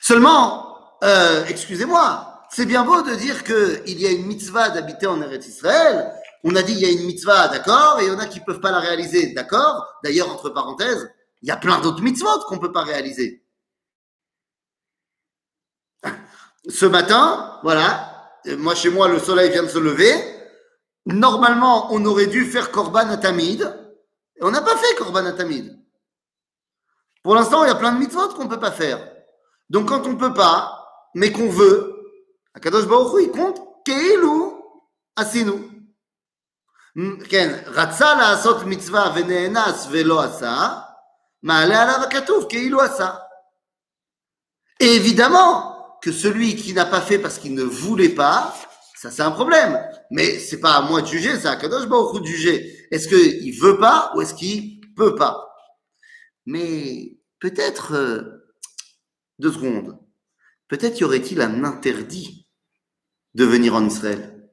Seulement, euh, excusez-moi, c'est bien beau de dire qu'il y a une mitzvah d'habiter en Eretz Israël. On a dit il y a une mitzvah, d'accord, et il y en a qui peuvent pas la réaliser, d'accord. D'ailleurs, entre parenthèses, il y a plein d'autres mitzvot qu'on peut pas réaliser. Ce matin, voilà, moi chez moi le soleil vient de se lever. Normalement, on aurait dû faire korban atamid. Et on n'a pas fait korban atamid. Pour l'instant, il y a plein de mitzvot qu'on peut pas faire. Donc quand on peut pas, mais qu'on veut, Akadosh Baruch Hu, il compte כאילו עשינו. כן, רצה לעשות מצווה ונאנס ולא עשה, מעלה עליו הכתוב כאילו עשה. Et évidemment que celui qui n'a pas fait parce qu'il ne voulait pas, ça c'est un problème. Mais c'est pas à moi de juger, c'est à Kadosh Baruch Hu de juger. Est-ce qu'il veut pas ou est-ce qu'il peut pas Mais peut-être, euh, deux secondes, peut-être y aurait-il un interdit de venir en Israël.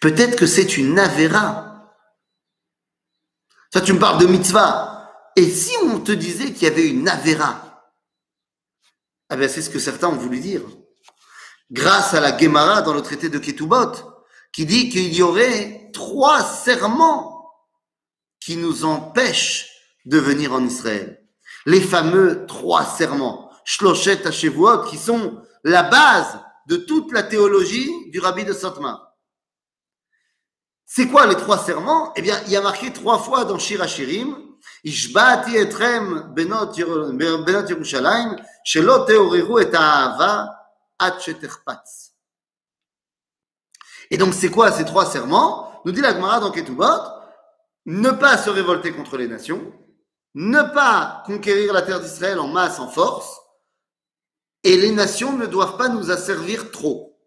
Peut-être que c'est une avéra. Ça, tu me parles de mitzvah. Et si on te disait qu'il y avait une avéra ah ben c'est ce que certains ont voulu dire. Grâce à la Gemara dans le traité de Ketubot, qui dit qu'il y aurait trois serments qui nous empêchent de venir en Israël. Les fameux trois serments, Shloshet Hashevuot, qui sont la base de toute la théologie du rabbi de Satmar. C'est quoi les trois serments? Eh bien, il y a marqué trois fois dans Shir Hashirim, Ishbati etrem benot Yerushalayim, shelo et ha'ava at. Et donc, c'est quoi ces trois serments? Nous dit la Gemara dans Ketubot, ne pas se révolter contre les nations, ne pas conquérir la terre d'Israël en masse, en force, et les nations ne doivent pas nous asservir trop.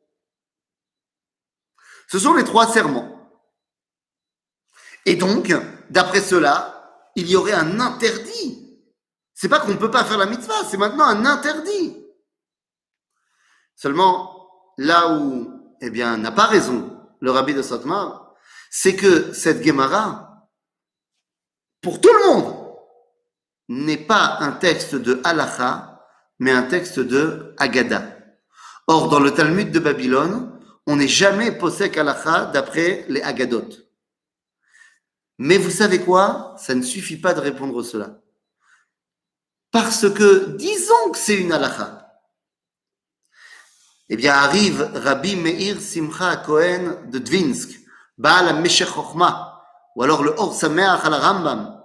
Ce sont les trois serments. Et donc, d'après cela, il y aurait un interdit. C'est pas qu'on ne peut pas faire la mitzvah, c'est maintenant un interdit. Seulement, là où, eh bien, n'a pas raison le rabbi de Sotmar, c'est que cette Gemara, pour tout le monde, n'est pas un texte de halacha, mais un texte de Agada. Or, dans le Talmud de Babylone, on n'est jamais posek halacha d'après les Agadot. Mais vous savez quoi? Ça ne suffit pas de répondre cela. Parce que, disons que c'est une halakha. Eh bien, arrive Rabbi Meir Simcha Cohen de Dvinsk, Baal Chochma, ou alors le Or Sameach al Rambam.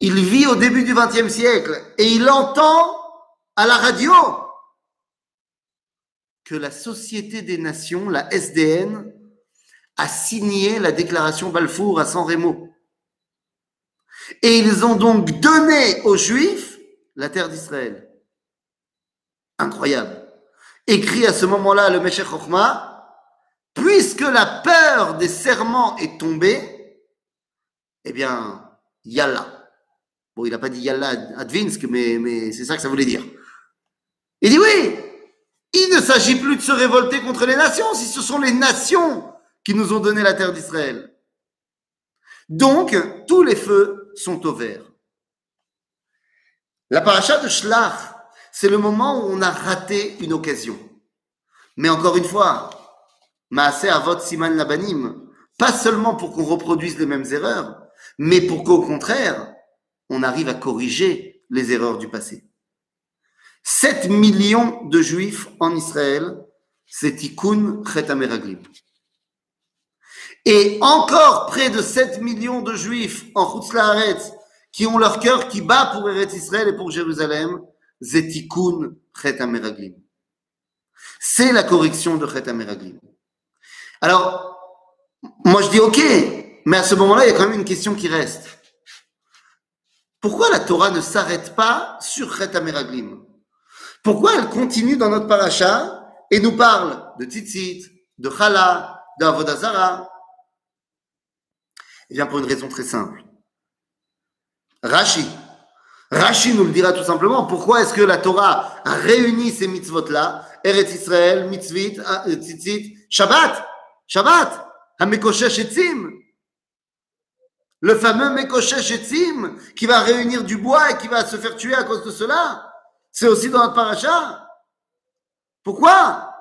Il vit au début du XXe siècle et il entend à la radio que la Société des Nations, la SDN, a signé la déclaration Balfour à San Remo. Et ils ont donc donné aux Juifs la terre d'Israël. Incroyable. Écrit à ce moment-là le Meshech Chochma, puisque la peur des serments est tombée, eh bien, Yalla. Bon, il n'a pas dit Yalla à Dvinsk, mais, mais c'est ça que ça voulait dire. Il dit oui, il ne s'agit plus de se révolter contre les nations, si ce sont les nations qui nous ont donné la terre d'Israël. Donc, tous les feux sont au vert. La paracha de Shlach, c'est le moment où on a raté une occasion. Mais encore une fois, Maase Avot Siman Labanim, pas seulement pour qu'on reproduise les mêmes erreurs, mais pour qu'au contraire, on arrive à corriger les erreurs du passé. 7 millions de juifs en Israël, c'est Tikkun Chet. Et encore près de 7 millions de juifs en Chutz qui ont leur cœur qui bat pour Eretz Israël et pour Jérusalem, Zetikun Chet Ameraglim. C'est la correction de Chet Ameraglim. Alors, moi je dis ok, mais à ce moment-là, il y a quand même une question qui reste. Pourquoi la Torah ne s'arrête pas sur Chet Ameraglim Pourquoi elle continue dans notre paracha et nous parle de Tzitzit, de Chala, d'Avodazara Eh bien, pour une raison très simple. Rashi. Rashi nous le dira tout simplement. Pourquoi est-ce que la Torah a réuni ces mitzvot-là? Eretz Israël, mitzvit, euh, tzitzit, Shabbat. Shabbat. Hamekoshesh etzim. Le fameux Mekoshesh etzim qui va réunir du bois et qui va se faire tuer à cause de cela. C'est aussi dans notre paracha. Pourquoi?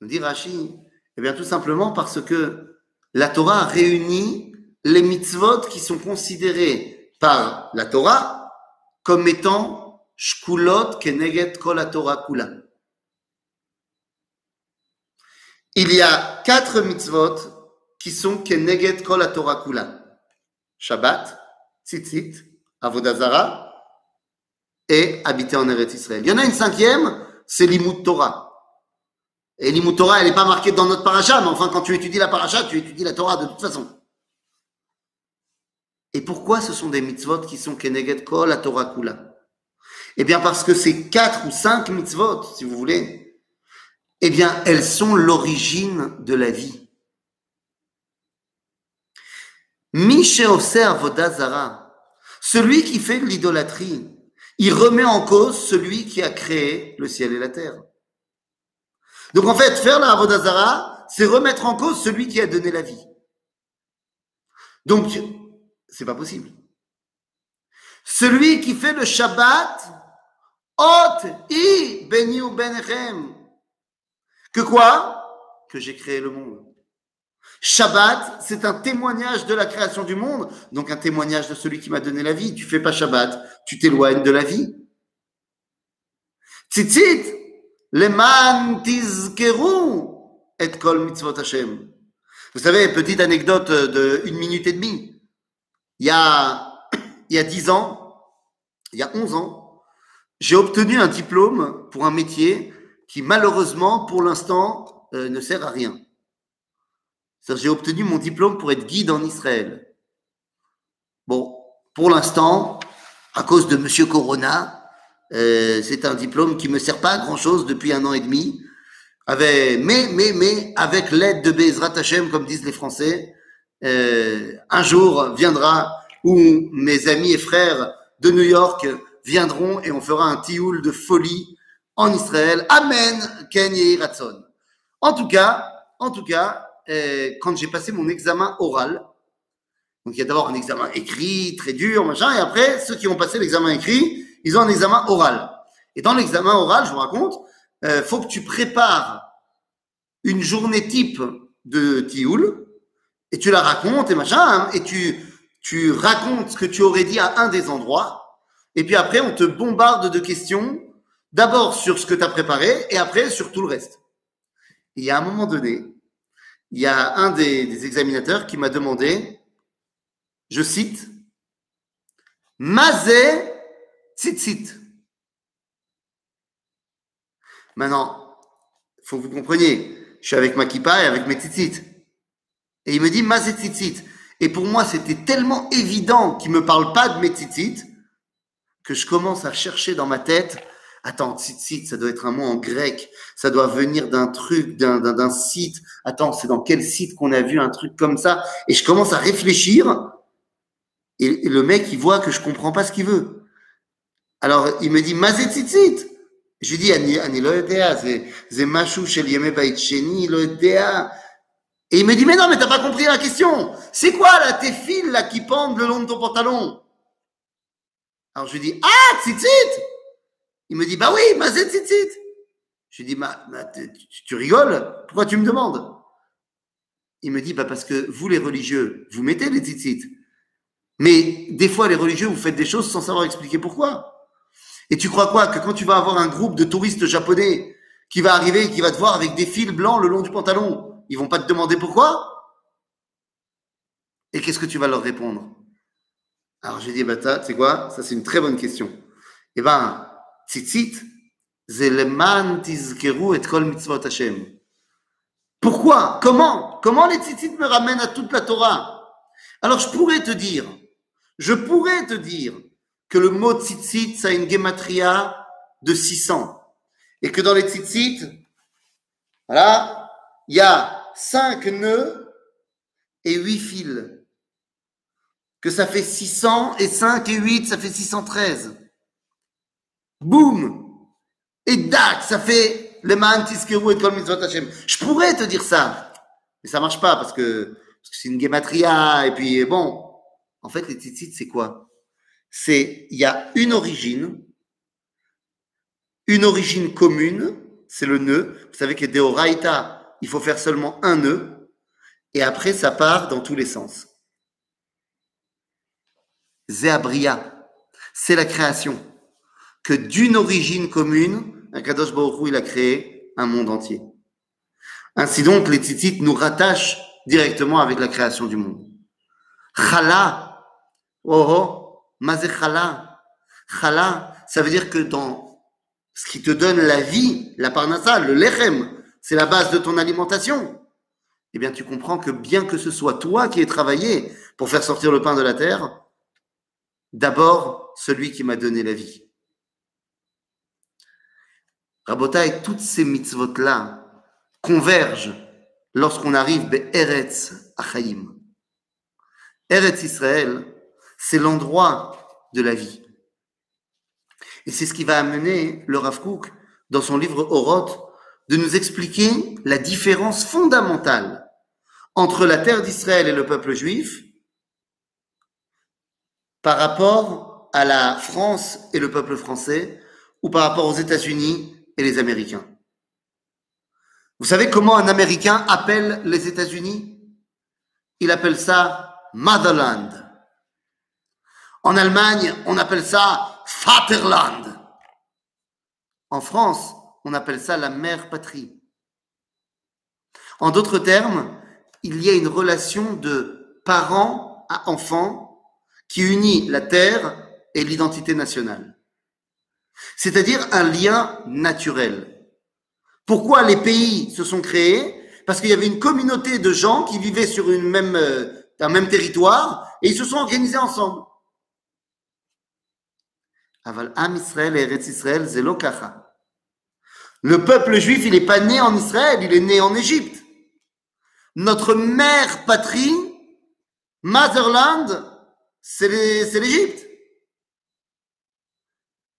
Nous dit Rashi. Eh bien, tout simplement parce que la Torah réunit les mitzvot qui sont considérés par la Torah comme étant shkulot keneget kol Torah kula. Il y a quatre mitzvot qui sont keneget kol Torah kula. Shabbat, tzitzit, avodazara et habiter en Eretz Israël. Il y en a une cinquième, c'est l'imut Torah. Et l'imut Torah, elle n'est pas marquée dans notre paracha, mais enfin, quand tu étudies la paracha, tu étudies la Torah de toute façon. Et pourquoi ce sont des mitzvot qui sont Keneget Kol la Torah Kula? Eh bien, parce que ces quatre ou cinq mitzvot, si vous voulez, eh bien, elles sont l'origine de la vie. observe Vodazara, celui qui fait l'idolâtrie, il remet en cause celui qui a créé le ciel et la terre. Donc en fait, faire la Avodazara, c'est remettre en cause celui qui a donné la vie. Donc, c'est pas possible. Celui qui fait le Shabbat, Ot i beni. Que quoi? Que j'ai créé le monde. Shabbat, c'est un témoignage de la création du monde, donc un témoignage de celui qui m'a donné la vie. Tu fais pas Shabbat, tu t'éloignes de la vie. Tzitzit, leman tizkeru et kol mitzvot Hashem. Vous savez, petite anecdote de une minute et demie. Il y a, il y a dix ans, il y a onze ans, j'ai obtenu un diplôme pour un métier qui malheureusement, pour l'instant, euh, ne sert à rien. J'ai obtenu mon diplôme pour être guide en Israël. Bon, pour l'instant, à cause de Monsieur Corona, euh, c'est un diplôme qui me sert pas à grand chose depuis un an et demi. Mais, mais, mais, avec l'aide de Bezrat Hashem, comme disent les Français, euh, un jour viendra où mes amis et frères de New York viendront et on fera un tioul de folie en Israël. Amen, Ken Ratson. En tout cas, en tout cas, quand j'ai passé mon examen oral. Donc il y a d'abord un examen écrit, très dur, machin, et après, ceux qui ont passé l'examen écrit, ils ont un examen oral. Et dans l'examen oral, je vous raconte, euh, faut que tu prépares une journée type de Tioul, et tu la racontes, et machin, hein, et tu, tu racontes ce que tu aurais dit à un des endroits, et puis après, on te bombarde de questions, d'abord sur ce que tu as préparé, et après sur tout le reste. Et a un moment donné, il y a un des, examinateurs qui m'a demandé, je cite, Mazé tzitzit. Maintenant, il faut que vous compreniez, je suis avec ma kippa et avec mes tzitzit. Et il me dit Mazé tzitzit. Et pour moi, c'était tellement évident qu'il ne me parle pas de mes tzitzit que je commence à chercher dans ma tête Attends, tzitzit, ça doit être un mot en grec. Ça doit venir d'un truc, d'un site. Attends, c'est dans quel site qu'on a vu un truc comme ça? Et je commence à réfléchir. Et, le mec, il voit que je comprends pas ce qu'il veut. Alors, il me dit, mazé tzitzit. Je lui dis, ani, ani lo shel yeme bait Et il me dit, mais non, mais t'as pas compris la question. C'est quoi, là, tes fils, là, qui pendent le long de ton pantalon? Alors, je lui dis, ah, tzitzit! Il me dit, bah oui, mazet tzitzit. Je lui dis, ma, tu, rigoles? Pourquoi tu me demandes? Il me dit, bah parce que vous, les religieux, vous mettez les tzitzit. Mais des fois, les religieux, vous faites des choses sans savoir expliquer pourquoi. Et tu crois quoi? Que quand tu vas avoir un groupe de touristes japonais qui va arriver et qui va te voir avec des fils blancs le long du pantalon, ils vont pas te demander pourquoi? Et qu'est-ce que tu vas leur répondre? Alors j'ai dit, bah tu sais quoi? Ça c'est une très bonne question. Eh ben, tzitzit, c'est tizkeru et kol mitzvot Hashem. Pourquoi? Comment? Comment les tzitzit me ramènent à toute la Torah? Alors je pourrais te dire, je pourrais te dire que le mot tzitzit, ça a une gematria de 600. Et que dans les tzitzit, voilà, il y a 5 nœuds et 8 fils. Que ça fait 600 et 5 et 8, ça fait 613. Boum Et dac, ça fait le man tiskeru et kol mitzvot Hashem. Je pourrais te dire ça, mais ça marche pas parce que c'est une gematria et puis bon. En fait, les tzitzit, c'est quoi? C'est il y a une origine, une origine commune, c'est le nœud. Vous savez que Deoraita, il faut faire seulement un nœud, et après ça part dans tous les sens. Zéabria, c'est la création. Que d'une origine commune, un Kadosh Baruch il a créé un monde entier. Ainsi donc, les tzitzit nous rattachent directement avec la création du monde. Chala, oh oh, mazé chala. Chala, ça veut dire que dans ce qui te donne la vie, la parnassa, le lechem, c'est la base de ton alimentation. Eh bien, tu comprends que bien que ce soit toi qui aies travaillé pour faire sortir le pain de la terre, d'abord celui qui m'a donné la vie. Rabotai, toutes ces mitzvot-là convergent lorsqu'on arrive be Eretz Achaim. Eretz Israël, c'est l'endroit de la vie. Et c'est ce qui va amener le Rav Kook, dans son livre Oroth, de nous expliquer la différence fondamentale entre la terre d'Israël et le peuple juif par rapport à la France et le peuple français ou par rapport aux États-Unis et les Américains. Vous savez comment un Américain appelle les États-Unis? Il appelle ça Motherland. En Allemagne, on appelle ça Vaterland. En France, on appelle ça la mère patrie. En d'autres termes, il y a une relation de parent à enfant qui unit la terre et l'identité nationale. C'est-à-dire un lien naturel. Pourquoi les pays se sont créés? Parce qu'il y avait une communauté de gens qui vivaient sur une même, euh, un même territoire et ils se sont organisés ensemble. Le peuple juif, il n'est pas né en Israël, il est né en Égypte. Notre mère patrie, Motherland, c'est l'Égypte.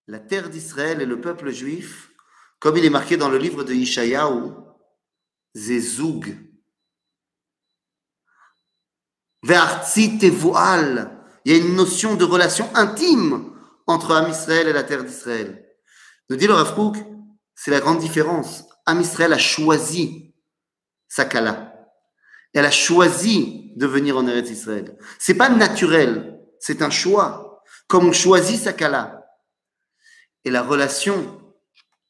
La terre d'Israël et le peuple juif, comme il est marqué dans le livre de Ishayahu, Zezug. Il y a une notion de relation intime entre Am Israël et la terre d'Israël. Nous dit le Rav c'est la grande différence. Am Israël a choisi sa kala. Elle a choisi de venir en Eretz Israël. C'est pas naturel, c'est un choix. Comme on choisit sa kala. Et la relation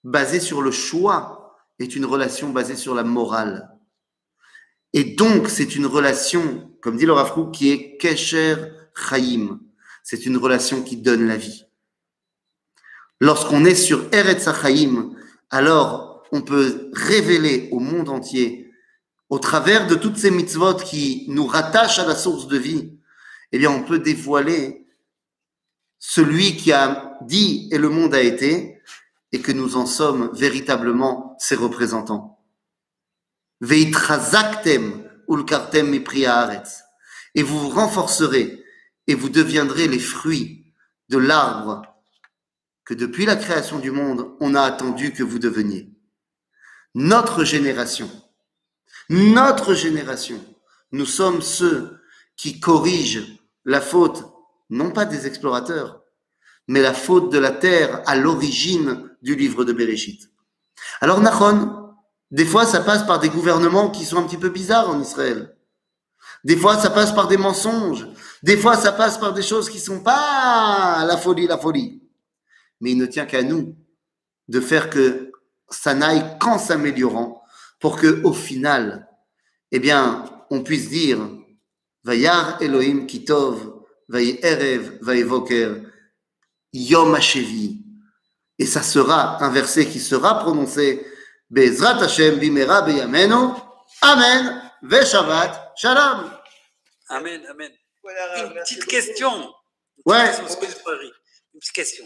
basée sur le choix est une relation basée sur la morale. Et donc, c'est une relation, comme dit Rav Kook, qui est Kesher Chaim. C'est une relation qui donne la vie. Lorsqu'on est sur Eretz Chaim, alors on peut révéler au monde entier, au travers de toutes ces mitzvot qui nous rattachent à la source de vie, eh bien on peut dévoiler celui qui a dit et le monde a été, et que nous en sommes véritablement ses représentants. Veitrazaktem ulkartem Et vous vous renforcerez et vous deviendrez les fruits de l'arbre que depuis la création du monde, on a attendu que vous deveniez. Notre génération, notre génération, nous sommes ceux qui corrigent la faute, non pas des explorateurs, mais la faute de la terre à l'origine du livre de Bereshit. Alors, Nachon, des fois, ça passe par des gouvernements qui sont un petit peu bizarres en Israël. Des fois, ça passe par des mensonges. Des fois, ça passe par des choses qui sont pas la folie, la folie mais il ne tient qu'à nous de faire que ça n'aille qu'en s'améliorant pour que au final, eh bien, on puisse dire Vayar Elohim Kitov, Vay Erev, Vay Voker, Yom Hashevi, Et ça sera un verset qui sera prononcé Bezrat Hashem bimera beyamenu. Amen. Ve Shabbat Shalom. Amen, amen. Une petite question. Ouais. Une petite question.